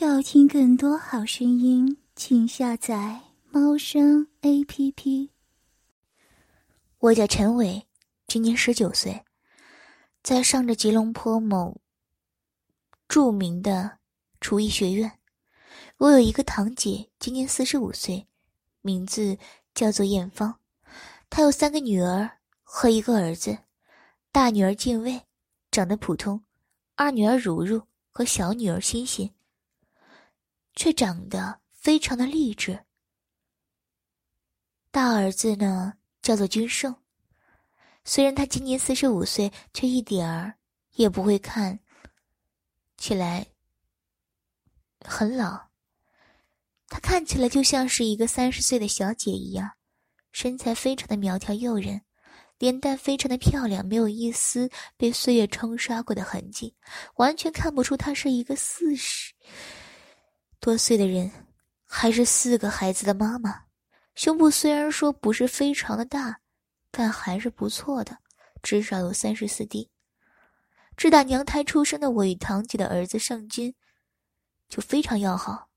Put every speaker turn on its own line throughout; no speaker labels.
要听更多好声音，请下载猫声 A P P。
我叫陈伟，今年十九岁，在上着吉隆坡某著名的厨艺学院。我有一个堂姐，今年四十五岁，名字叫做艳芳。她有三个女儿和一个儿子，大女儿静卫，长得普通；二女儿如如和小女儿欣欣。却长得非常的励志。大儿子呢，叫做君胜。虽然他今年四十五岁，却一点儿也不会看起来很老。他看起来就像是一个三十岁的小姐一样，身材非常的苗条诱人，脸蛋非常的漂亮，没有一丝被岁月冲刷过的痕迹，完全看不出他是一个四十。多岁的人，还是四个孩子的妈妈，胸部虽然说不是非常的大，但还是不错的，至少有三十四 D。自打娘胎出生的我与堂姐的儿子盛军，就非常要好。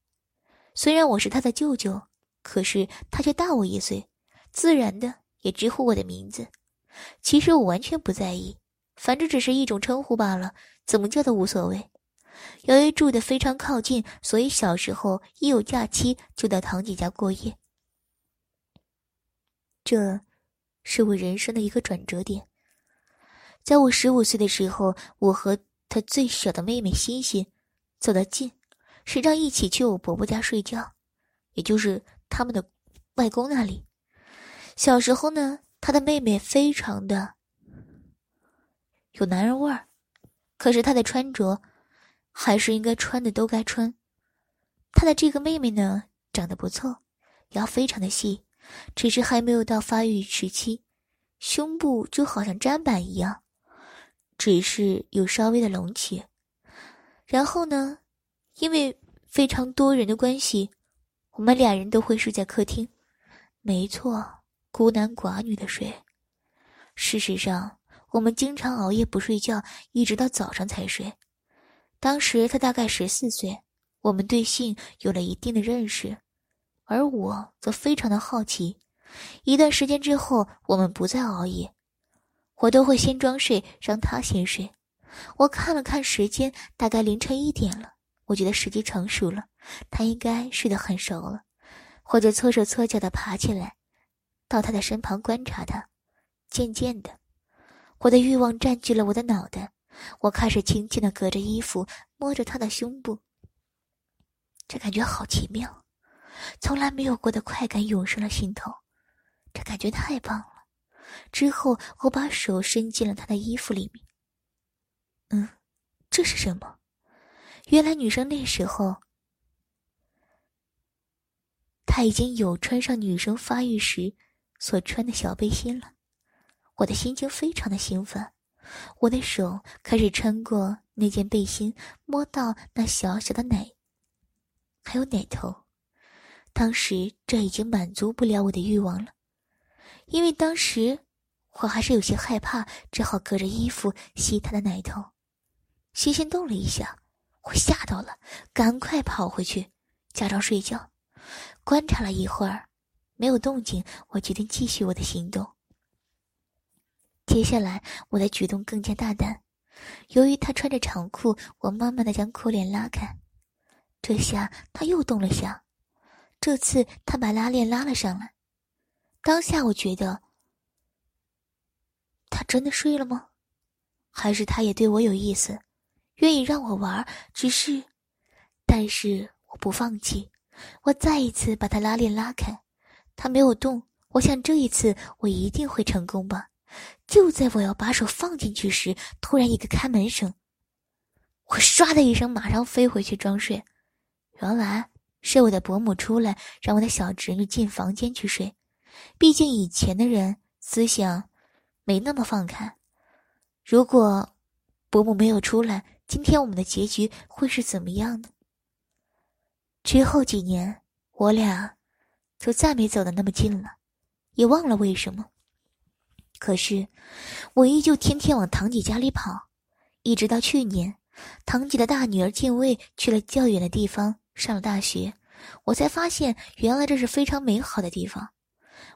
虽然我是他的舅舅，可是他却大我一岁，自然的也直呼我的名字。其实我完全不在意，反正只是一种称呼罢了，怎么叫都无所谓。由于住的非常靠近，所以小时候一有假期就到堂姐家过夜。这，是我人生的一个转折点。在我十五岁的时候，我和他最小的妹妹欣欣走得近，时常一起去我伯伯家睡觉，也就是他们的外公那里。小时候呢，他的妹妹非常的有男人味儿，可是她的穿着。还是应该穿的都该穿。他的这个妹妹呢，长得不错，腰非常的细，只是还没有到发育时期，胸部就好像砧板一样，只是有稍微的隆起。然后呢，因为非常多人的关系，我们俩人都会睡在客厅。没错，孤男寡女的睡。事实上，我们经常熬夜不睡觉，一直到早上才睡。当时他大概十四岁，我们对性有了一定的认识，而我则非常的好奇。一段时间之后，我们不再熬夜，我都会先装睡，让他先睡。我看了看时间，大概凌晨一点了，我觉得时机成熟了，他应该睡得很熟了，或者搓手搓脚的爬起来，到他的身旁观察他。渐渐的，我的欲望占据了我的脑袋。我开始轻轻的隔着衣服摸着他的胸部，这感觉好奇妙，从来没有过的快感涌上了心头，这感觉太棒了。之后我把手伸进了他的衣服里面，嗯，这是什么？原来女生那时候，她已经有穿上女生发育时所穿的小背心了，我的心情非常的兴奋。我的手开始穿过那件背心，摸到那小小的奶，还有奶头。当时这已经满足不了我的欲望了，因为当时我还是有些害怕，只好隔着衣服吸他的奶头。心心动了一下，我吓到了，赶快跑回去假装睡觉。观察了一会儿，没有动静，我决定继续我的行动。接下来，我的举动更加大胆。由于他穿着长裤，我慢慢的将裤链拉开。这下他又动了下，这次他把拉链拉了上来。当下我觉得，他真的睡了吗？还是他也对我有意思，愿意让我玩？只是，但是我不放弃，我再一次把他拉链拉开，他没有动。我想这一次我一定会成功吧。就在我要把手放进去时，突然一个开门声，我唰的一声马上飞回去装睡。原来是我的伯母出来，让我的小侄女进房间去睡。毕竟以前的人思想没那么放开。如果伯母没有出来，今天我们的结局会是怎么样呢？之后几年，我俩就再没走得那么近了，也忘了为什么。可是，我依旧天天往堂姐家里跑，一直到去年，堂姐的大女儿静卫去了较远的地方上了大学，我才发现原来这是非常美好的地方。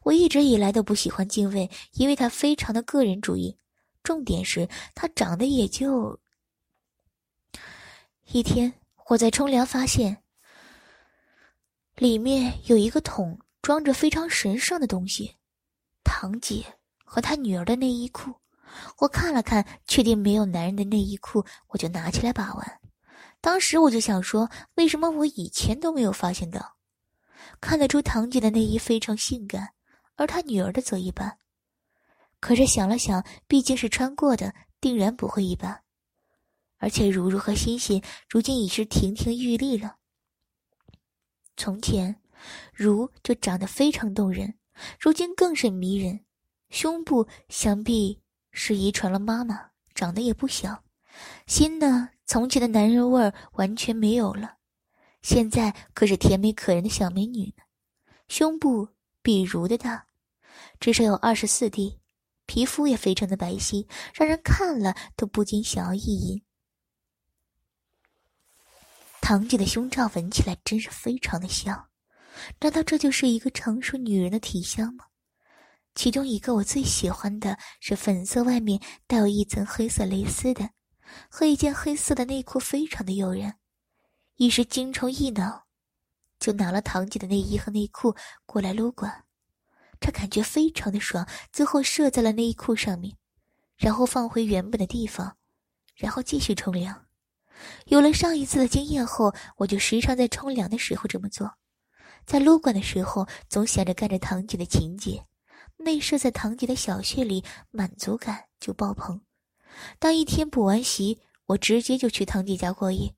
我一直以来都不喜欢静卫，因为她非常的个人主义，重点是她长得也就……一天我在冲凉，发现里面有一个桶，装着非常神圣的东西——堂姐和他女儿的内衣裤。我看了看，确定没有男人的内衣裤，我就拿起来把玩。当时我就想说，为什么我以前都没有发现到？看得出堂姐的内衣非常性感，而她女儿的则一般。可是想了想，毕竟是穿过的，定然不会一般。而且如如和欣欣如今已是亭亭玉立了。从前，如就长得非常动人，如今更是迷人，胸部想必。是遗传了妈妈，长得也不小。心呢，从前的男人味儿完全没有了，现在可是甜美可人的小美女呢。胸部比如的大，至少有二十四 D，皮肤也非常的白皙，让人看了都不禁想要意淫。堂姐的胸罩闻起来真是非常的香，难道这就是一个成熟女人的体香吗？其中一个我最喜欢的是粉色，外面带有一层黑色蕾丝的，和一件黑色的内裤，非常的诱人。一时精虫一脑，就拿了堂姐的内衣和内裤过来撸管，这感觉非常的爽。最后射在了内衣裤上面，然后放回原本的地方，然后继续冲凉。有了上一次的经验后，我就时常在冲凉的时候这么做，在撸管的时候总想着干着堂姐的情节。内射在堂姐的小穴里，满足感就爆棚。当一天补完习，我直接就去堂姐家过夜。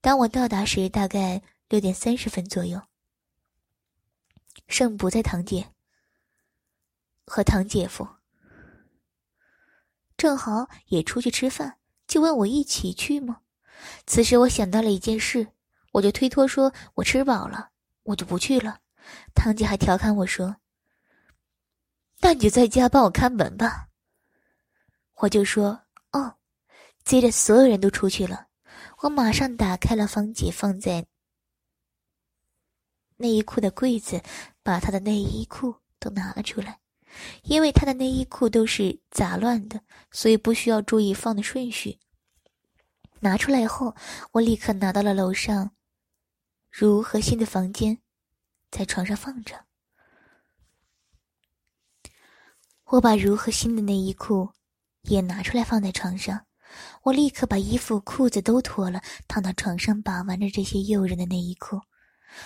当我到达时，大概六点三十分左右。盛不在堂姐，和堂姐夫正好也出去吃饭，就问我一起去吗？此时我想到了一件事，我就推脱说：“我吃饱了，我就不去了。”堂姐还调侃我说。那你就在家帮我看门吧。我就说哦，接着所有人都出去了，我马上打开了方姐放在内衣裤的柜子，把她的内衣裤都拿了出来，因为她的内衣裤都是杂乱的，所以不需要注意放的顺序。拿出来后，我立刻拿到了楼上如和新的房间，在床上放着。我把如和新的内衣裤也拿出来放在床上，我立刻把衣服裤子都脱了，躺到床上把玩着这些诱人的内衣裤。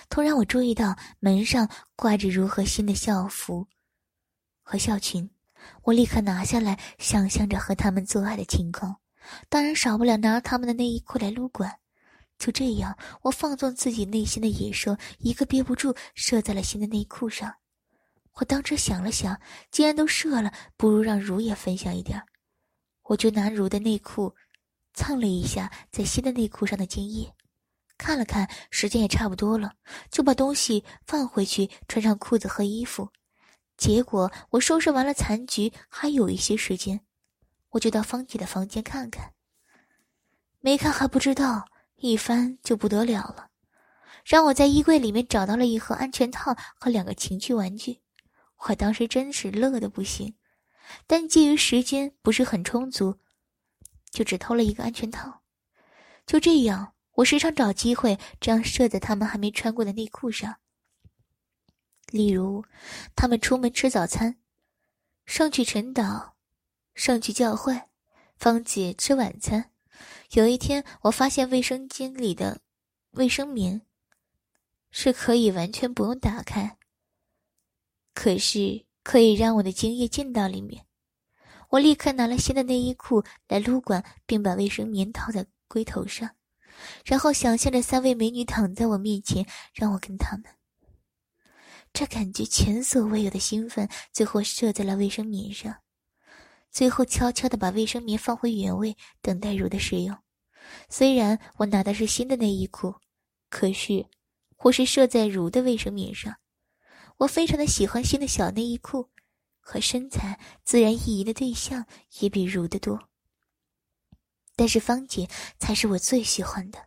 突然，我注意到门上挂着如和新的校服和校裙，我立刻拿下来，想象着和他们做爱的情况，当然少不了拿他们的内衣裤来撸管。就这样，我放纵自己内心的野兽，一个憋不住射在了新的内裤上。我当时想了想，既然都射了，不如让如也分享一点我就拿如的内裤蹭了一下在新的内裤上的精液，看了看时间也差不多了，就把东西放回去，穿上裤子和衣服。结果我收拾完了残局，还有一些时间，我就到芳姐的房间看看。没看还不知道，一翻就不得了了，让我在衣柜里面找到了一盒安全套和两个情趣玩具。我当时真是乐的不行，但基于时间不是很充足，就只偷了一个安全套。就这样，我时常找机会这样射在他们还没穿过的内裤上。例如，他们出门吃早餐，上去晨祷，上去教会，芳姐吃晚餐。有一天，我发现卫生间里的卫生棉是可以完全不用打开。可是可以让我的精液进到里面，我立刻拿了新的内衣裤来撸管，并把卫生棉套在龟头上，然后想象着三位美女躺在我面前，让我跟他们。这感觉前所未有的兴奋，最后射在了卫生棉上，最后悄悄的把卫生棉放回原位，等待如的使用。虽然我拿的是新的内衣裤，可是我是射在如的卫生棉上。我非常的喜欢新的小内衣裤，和身材自然意淫的对象也比如的多。但是方姐才是我最喜欢的。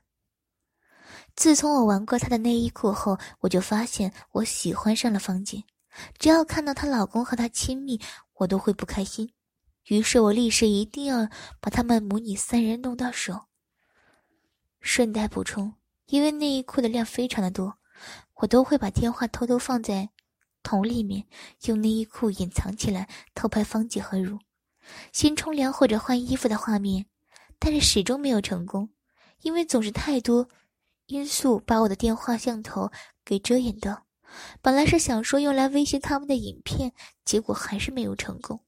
自从我玩过她的内衣裤后，我就发现我喜欢上了方姐。只要看到她老公和她亲密，我都会不开心。于是我立誓一定要把他们母女三人弄到手。顺带补充，因为内衣裤的量非常的多，我都会把电话偷偷放在桶里面，用内衣裤隐藏起来，偷拍芳姐和如先冲凉或者换衣服的画面。但是始终没有成功，因为总是太多因素把我的电话像头给遮掩到。本来是想说用来威胁他们的影片，结果还是没有成功。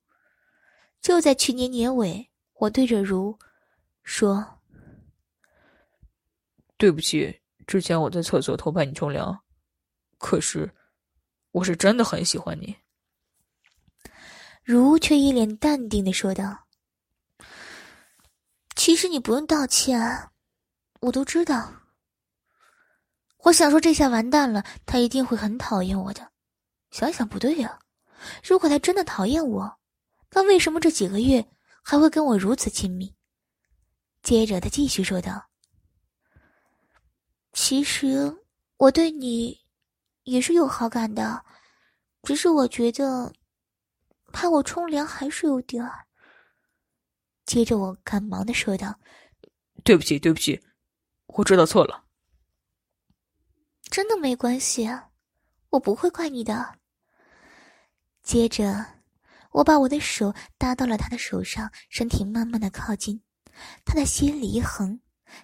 就在去年年尾，我对着如说：“
对不起，之前我在厕所偷拍你冲凉，可是我是真的很喜欢你。”
如却一脸淡定的说道。其实你不用道歉，我都知道。我想说，这下完蛋了，他一定会很讨厌我的。想想不对呀，如果他真的讨厌我，那为什么这几个月还会跟我如此亲密？接着他继续说道：“其实我对你也是有好感的，只是我觉得怕我冲凉还是有点儿。”接着我赶忙的说道：“
对不起，对不起，我知道错了。
真的没关系，我不会怪你的。”接着，我把我的手搭到了他的手上，身体慢慢的靠近。他的心里一横，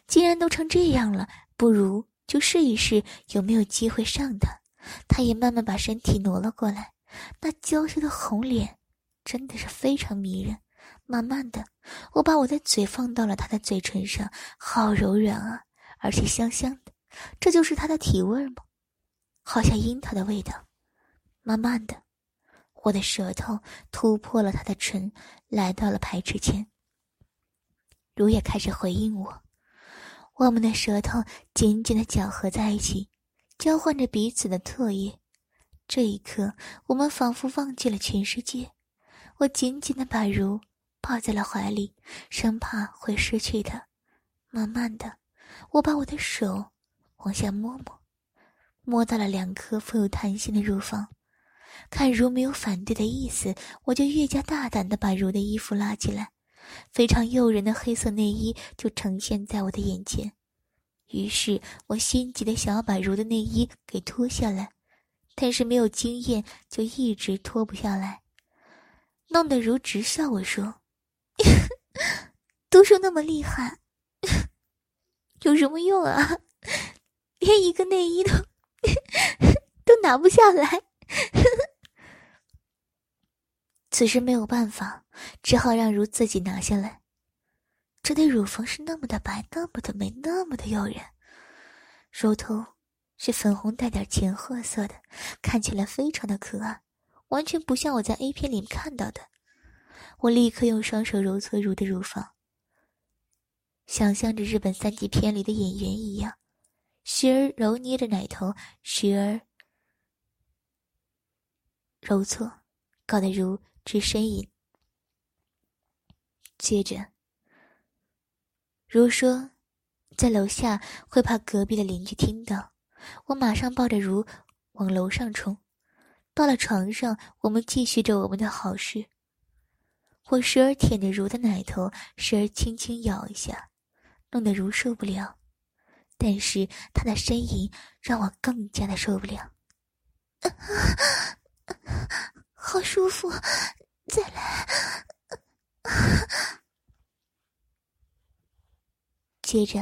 既然都成这样了，不如就试一试有没有机会上他。他也慢慢把身体挪了过来，那娇羞的红脸真的是非常迷人。慢慢的，我把我的嘴放到了他的嘴唇上，好柔软啊，而且香香的，这就是他的体味吗？好像樱桃的味道。慢慢的，我的舌头突破了他的唇，来到了排齿前。如也开始回应我，我们的舌头紧紧的搅合在一起，交换着彼此的唾液。这一刻，我们仿佛忘记了全世界。我紧紧的把如。抱在了怀里，生怕会失去他。慢慢的，我把我的手往下摸摸，摸到了两颗富有弹性的乳房。看如没有反对的意思，我就越加大胆的把如的衣服拉起来，非常诱人的黑色内衣就呈现在我的眼前。于是我心急的想要把如的内衣给脱下来，但是没有经验，就一直脱不下来，弄得如直笑我说。都说那么厉害，有什么用啊？连一个内衣都 都拿不下来。此时没有办法，只好让如自己拿下来。这对乳房是那么的白，那么的美，那么的诱人。乳头是粉红带点浅褐色的，看起来非常的可爱，完全不像我在 A 片里面看到的。我立刻用双手揉搓如的乳房，想象着日本三级片里的演员一样，时而揉捏着奶头，时而揉搓，搞得如直呻吟。接着，如说在楼下会怕隔壁的邻居听到，我马上抱着如往楼上冲。到了床上，我们继续着我们的好事。我时而舔着如的奶头，时而轻轻咬一下，弄得如受不了。但是他的呻吟让我更加的受不了。好舒服，再来。接着，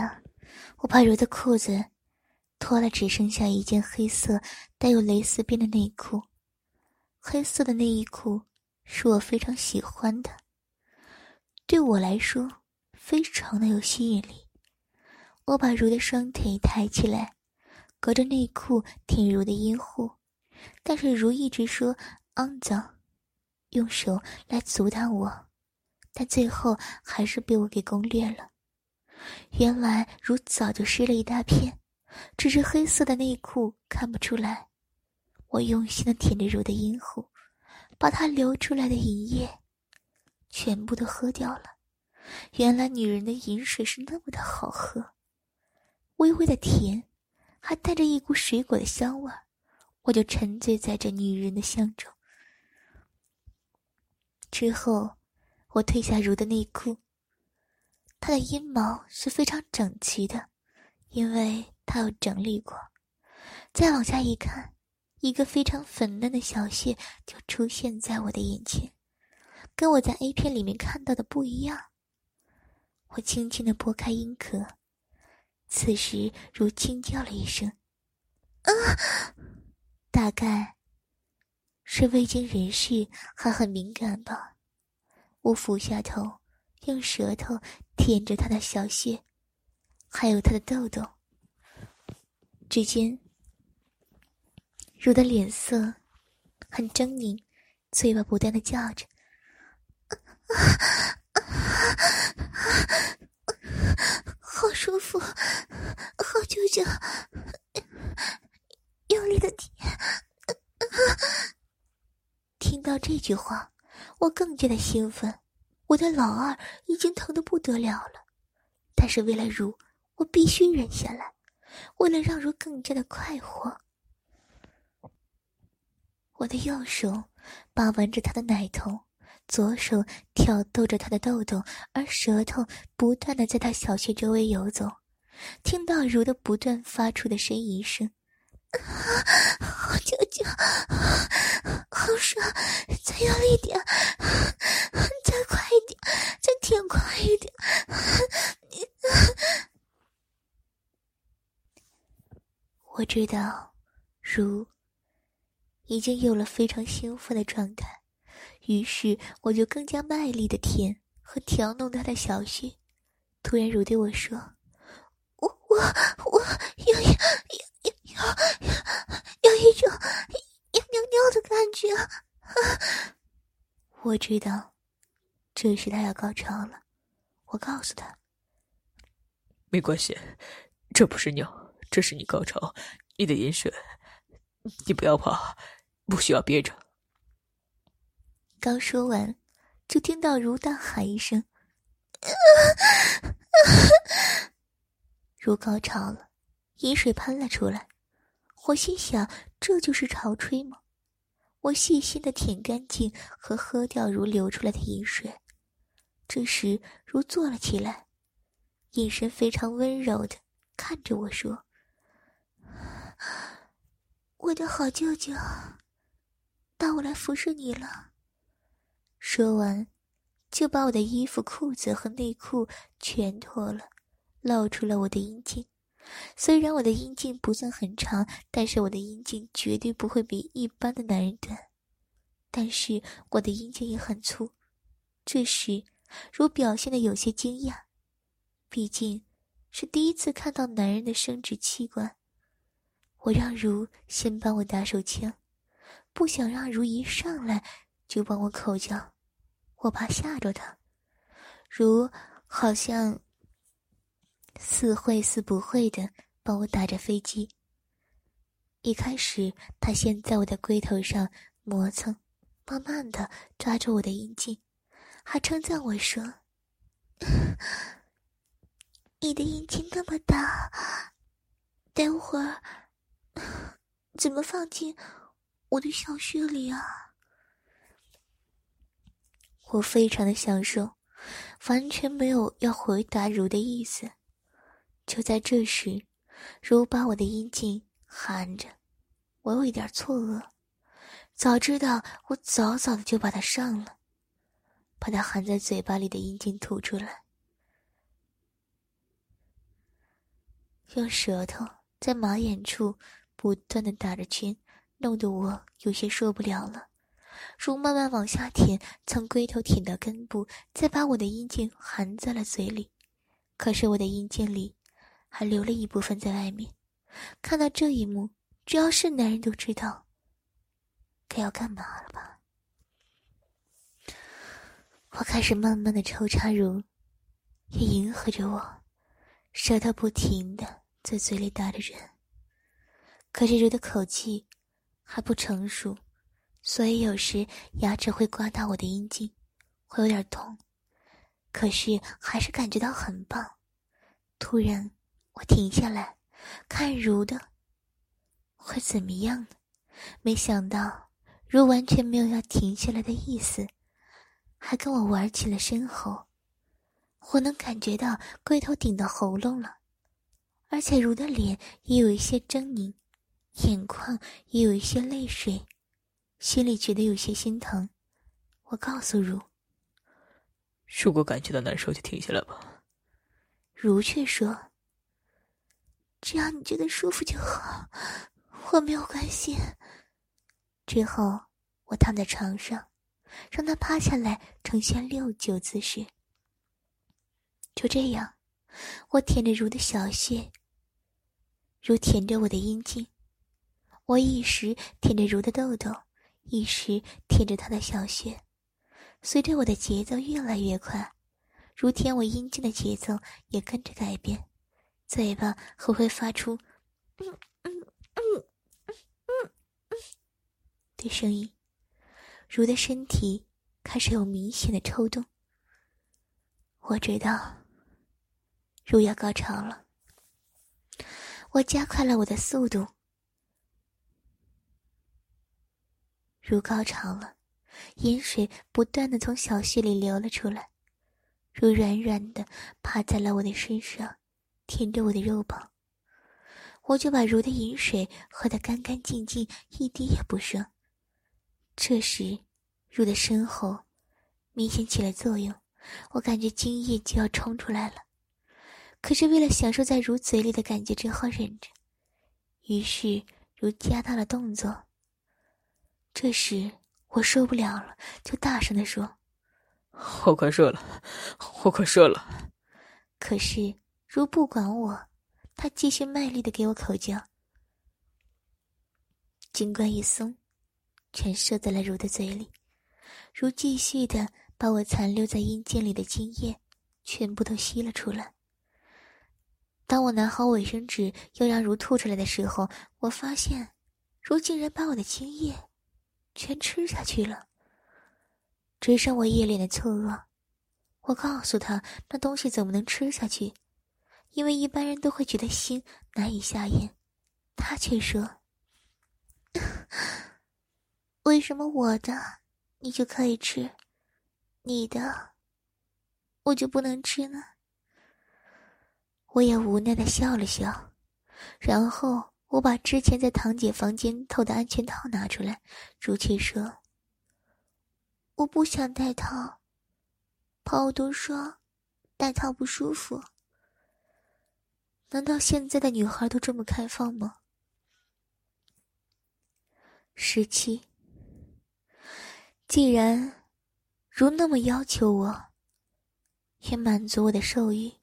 我把如的裤子脱了，只剩下一件黑色带有蕾丝边的内裤。黑色的内衣裤。是我非常喜欢的，对我来说非常的有吸引力。我把如的双腿抬起来，隔着内裤挺如的阴户，但是如一直说肮脏，用手来阻挡我，但最后还是被我给攻略了。原来如早就湿了一大片，只是黑色的内裤看不出来。我用心的舔着如的阴户。把它流出来的银液全部都喝掉了，原来女人的饮水是那么的好喝，微微的甜，还带着一股水果的香味我就沉醉在这女人的香中。之后，我褪下如的内裤。他的阴毛是非常整齐的，因为他有整理过。再往下一看，一个非常粉嫩的小穴就出现在我的眼前，跟我在 A 片里面看到的不一样。我轻轻的拨开阴壳，此时如惊叫了一声：“啊！”大概是未经人事，还很敏感吧。我俯下头，用舌头舔着他的小穴，还有他的痘痘。只见如的脸色很狰狞，嘴巴不断的叫着：“ 好舒服，好舅舅。”用力的舔，听到这句话，我更加的兴奋。我的老二已经疼得不得了了，但是为了如，我必须忍下来。为了让如更加的快活，我的右手把玩着他的奶头，左手挑逗着他的豆豆，而舌头不断的在他小穴周围游走。听到如的不断发出的呻吟声。好舅舅，好爽！再用力点，一点，再舔快一点。我知道，如已经有了非常兴奋的状态，于是我就更加卖力的舔和调弄他的小穴。突然，如对我说：“我我我有有有有。”有一种要尿尿的感觉，我知道，这时他要高潮了。我告诉他：“
没关系，这不是尿，这是你高潮，你的饮水，你不要怕，不需要憋着。”
刚说完，就听到如大喊一声：“如高潮了，饮水喷了出来。”我心想，这就是潮吹吗？我细心的舔干净和喝掉如流出来的饮水。这时，如坐了起来，眼神非常温柔的看着我说：“我的好舅舅，到我来服侍你了。”说完，就把我的衣服、裤子和内裤全脱了，露出了我的阴茎。虽然我的阴茎不算很长，但是我的阴茎绝对不会比一般的男人短。但是我的阴茎也很粗。这时，如表现的有些惊讶，毕竟是第一次看到男人的生殖器官。我让如先帮我打手枪，不想让如一上来就帮我口交，我怕吓着他。如好像。似会似不会的帮我打着飞机。一开始，他先在我的龟头上磨蹭，慢慢的抓住我的阴茎，还称赞我说：“你的阴茎那么大，待会儿怎么放进我的小穴里啊？”我非常的享受，完全没有要回答如的意思。就在这时，如把我的阴茎含着，我有一点错愕。早知道，我早早的就把它上了，把它含在嘴巴里的阴茎吐出来，用舌头在马眼处不断的打着圈，弄得我有些受不了了。如慢慢往下舔，从龟头舔到根部，再把我的阴茎含在了嘴里。可是我的阴茎里。还留了一部分在外面。看到这一幕，只要是男人都知道该要干嘛了吧？我开始慢慢的抽插，如也迎合着我，舌头不停的在嘴里打着人。可是如的口气还不成熟，所以有时牙齿会刮到我的阴茎，会有点痛。可是还是感觉到很棒。突然，我停下来，看如的会怎么样呢？没想到如完全没有要停下来的意思，还跟我玩起了身后。我能感觉到龟头顶到喉咙了，而且如的脸也有一些狰狞，眼眶也有一些泪水，心里觉得有些心疼。我告诉如：“
如果感觉到难受，就停下来吧。”
如却说：“只要你觉得舒服就好，我没有关系。”之后，我躺在床上，让他趴下来，呈现六九姿势。就这样，我舔着如的小穴，如舔着我的阴茎，我一时舔着如的豆豆，一时舔着他的小穴，随着我的节奏越来越快，如舔我阴茎的节奏也跟着改变，嘴巴还会发出“嗯嗯嗯嗯嗯嗯”的声音，如的身体开始有明显的抽动，我知道。如要高潮了，我加快了我的速度。如高潮了，饮水不断的从小穴里流了出来，如软软的趴在了我的身上，舔着我的肉棒。我就把如的饮水喝得干干净净，一滴也不剩。这时，如的身后明显起了作用，我感觉精液就要冲出来了。可是为了享受在如嘴里的感觉，只好忍着。于是如加大了动作。这时我受不了了，就大声的说：“
我快射了，我快射了。”
可是如不管我，他继续卖力的给我口交。金冠一松，全射在了如的嘴里。如继续的把我残留在阴茎里的精液全部都吸了出来。当我拿好卫生纸要让如吐出来的时候，我发现，如竟然把我的精液全吃下去了。只剩我一脸的错愕。我告诉他，那东西怎么能吃下去？因为一般人都会觉得腥，难以下咽。他却说：“为什么我的你就可以吃，你的我就不能吃呢？”我也无奈的笑了笑，然后我把之前在堂姐房间偷的安全套拿出来。如却说：“我不想戴套，朋友都说戴套不舒服。难道现在的女孩都这么开放吗？”十七，既然如那么要求我，也满足我的兽欲。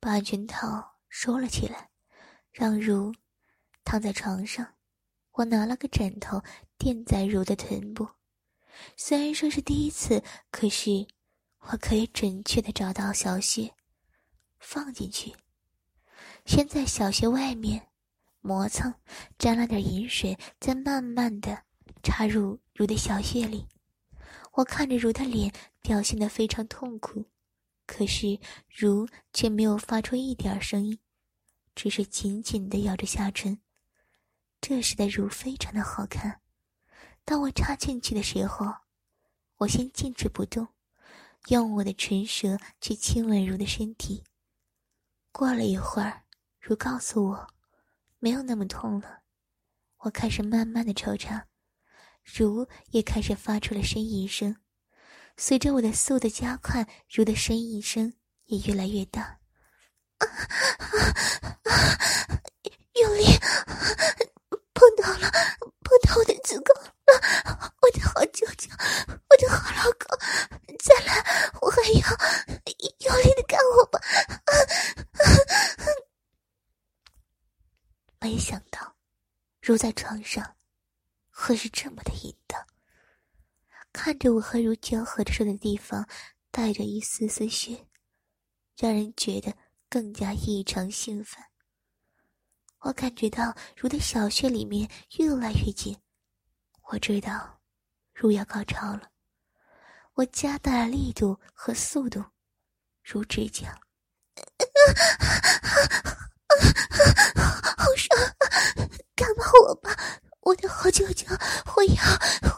把安全套收了起来，让如躺在床上。我拿了个枕头垫在如的臀部。虽然说是第一次，可是我可以准确的找到小穴，放进去。先在小穴外面磨蹭，沾了点饮水，再慢慢的插入如的小穴里。我看着如的脸，表现的非常痛苦。可是，如却没有发出一点声音，只是紧紧的咬着下唇。这时的如非常的好看。当我插进去的时候，我先静止不动，用我的唇舌去亲吻如的身体。过了一会儿，如告诉我，没有那么痛了。我开始慢慢的抽插，如也开始发出了呻吟声。随着我的速度加快，如的呻吟声也越来越大。用力，碰到了，碰到我的子宫了！我的好舅舅，我的好老公，再来，我还要用力的干我吧！没想到，如在床上，会是这么的淫荡。看着我和如交合着的地方，带着一丝丝血，让人觉得更加异常兴奋。我感觉到如的小穴里面越来越紧，我知道如要高潮了。我加大了力度和速度，如指甲。好爽！干嘛我吧，我的好舅舅！我要，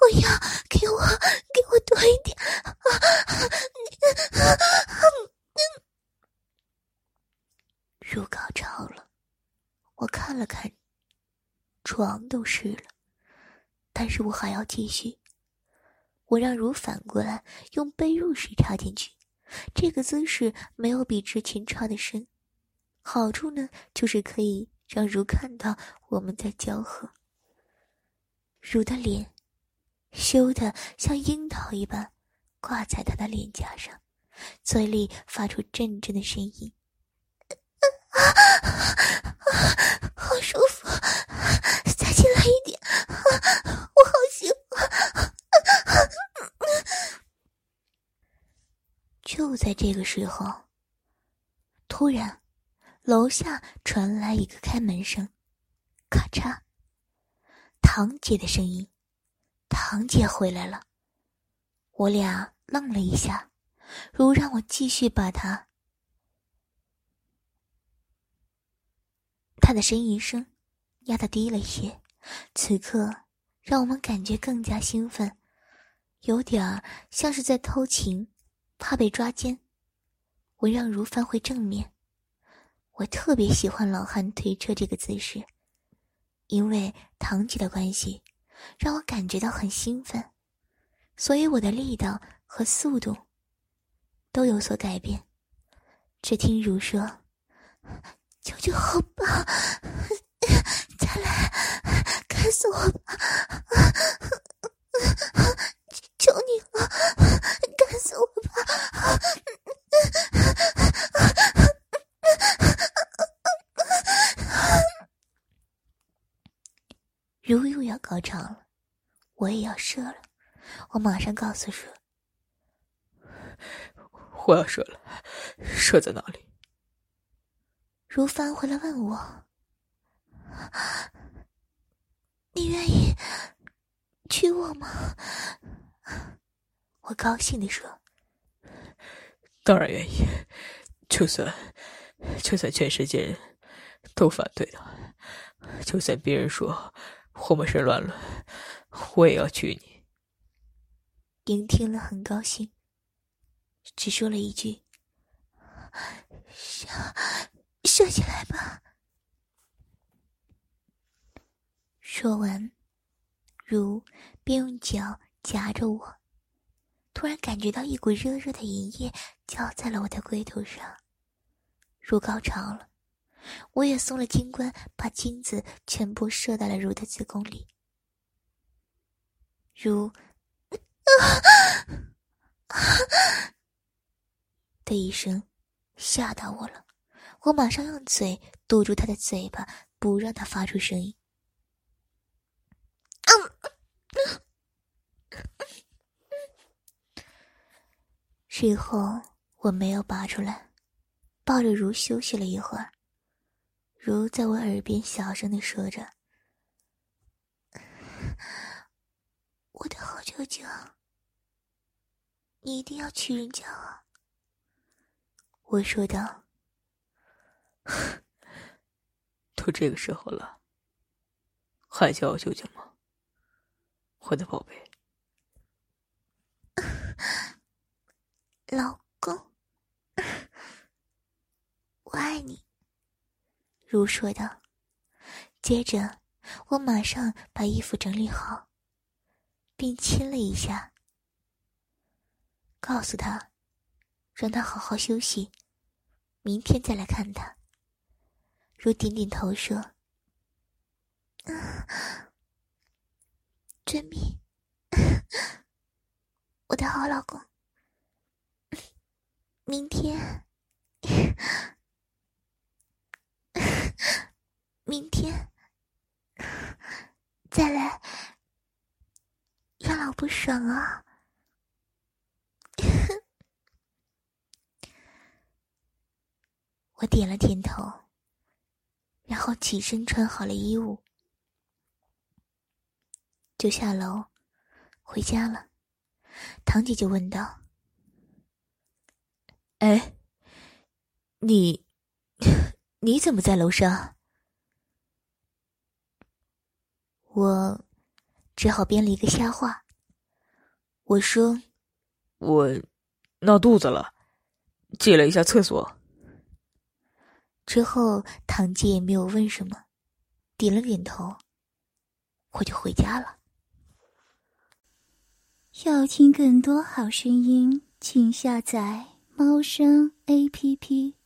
我要，给我，给我多一点！入高潮了，我看了看，床都湿了，但是我还要继续。我让如反过来用被褥水插进去，这个姿势没有比之前插的深。好处呢，就是可以让如看到我们在交合。如的脸羞得像樱桃一般，挂在他的脸颊上，嘴里发出阵阵的声音：“啊，好舒服，再进来一点，啊我好喜欢。”就在这个时候，突然。楼下传来一个开门声，咔嚓。堂姐的声音，堂姐回来了。我俩愣了一下，如让我继续把她。她的呻吟声压得低了些，此刻让我们感觉更加兴奋，有点儿像是在偷情，怕被抓奸。我让如翻回正面。我特别喜欢老汉推车这个姿势，因为堂姐的关系，让我感觉到很兴奋，所以我的力道和速度都有所改变。只听如说：“求求好棒，再来，干死我吧！求你了，干死我吧！”如又要高潮了，我也要射了。我马上告诉说：“
我要射了，射在哪里？”
如翻回来问我：“你愿意娶我吗？”我高兴的说：“
当然愿意，就算就算全世界人都反对的，就算别人说……”我们是乱伦，我也要娶你。
莹听了很高兴，只说了一句：“射，射起来吧。”说完，如便用脚夹着我，突然感觉到一股热热的银液浇在了我的龟头上，如高潮了。我也松了金冠，把精子全部射到了如的子宫里。如的一声，吓到我了。我马上用嘴堵住他的嘴巴，不让他发出声音。事后我没有拔出来，抱着如休息了一会儿。如在我耳边小声的说着：“我的好舅舅，你一定要娶人家啊！”我说道：“
都这个时候了，还叫我舅舅吗？我的宝贝，
老公，我爱你。”如说道，接着我马上把衣服整理好，并亲了一下，告诉他，让他好好休息，明天再来看他。如点点头说：“，遵命，我的好老公，明天。”明天再来，让老不爽啊！我点了点头，然后起身穿好了衣物，就下楼回家了。堂姐就问道：“哎，你你怎么在楼上？”我只好编了一个瞎话。我说：“
我闹肚子了，借了一下厕所。”
之后，堂姐也没有问什么，点了点头，我就回家了。
要听更多好声音，请下载猫声 A P P。